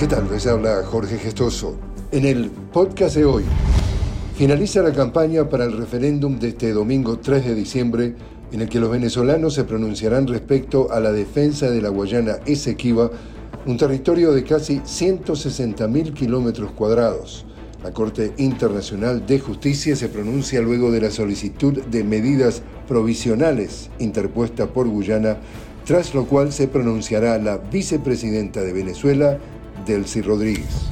¿Qué tal? Les habla Jorge Gestoso. En el podcast de hoy, finaliza la campaña para el referéndum de este domingo 3 de diciembre, en el que los venezolanos se pronunciarán respecto a la defensa de la Guayana Esequiba, un territorio de casi 160.000 kilómetros cuadrados. La Corte Internacional de Justicia se pronuncia luego de la solicitud de medidas provisionales interpuesta por Guyana, tras lo cual se pronunciará la vicepresidenta de Venezuela, Delcy Rodríguez.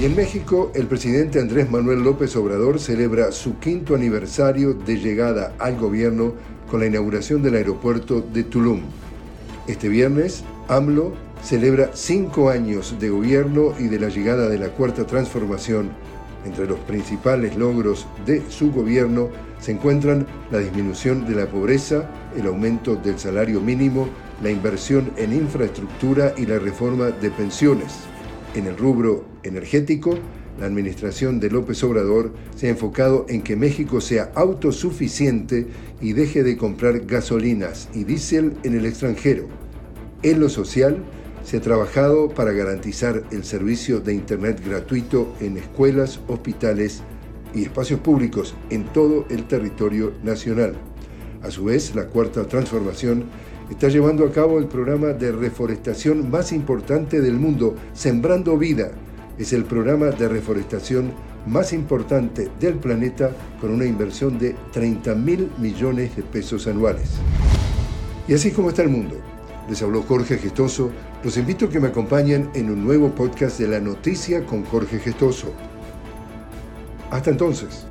Y en México, el presidente Andrés Manuel López Obrador celebra su quinto aniversario de llegada al gobierno con la inauguración del aeropuerto de Tulum. Este viernes, AMLO celebra cinco años de gobierno y de la llegada de la cuarta transformación. Entre los principales logros de su gobierno se encuentran la disminución de la pobreza, el aumento del salario mínimo, la inversión en infraestructura y la reforma de pensiones. En el rubro energético, la administración de López Obrador se ha enfocado en que México sea autosuficiente y deje de comprar gasolinas y diésel en el extranjero. En lo social, se ha trabajado para garantizar el servicio de Internet gratuito en escuelas, hospitales y espacios públicos en todo el territorio nacional. A su vez, la cuarta transformación está llevando a cabo el programa de reforestación más importante del mundo, Sembrando Vida. Es el programa de reforestación más importante del planeta con una inversión de 30 mil millones de pesos anuales. Y así como está el mundo. Les habló Jorge Gestoso. Los invito a que me acompañen en un nuevo podcast de la noticia con Jorge Gestoso. Hasta entonces.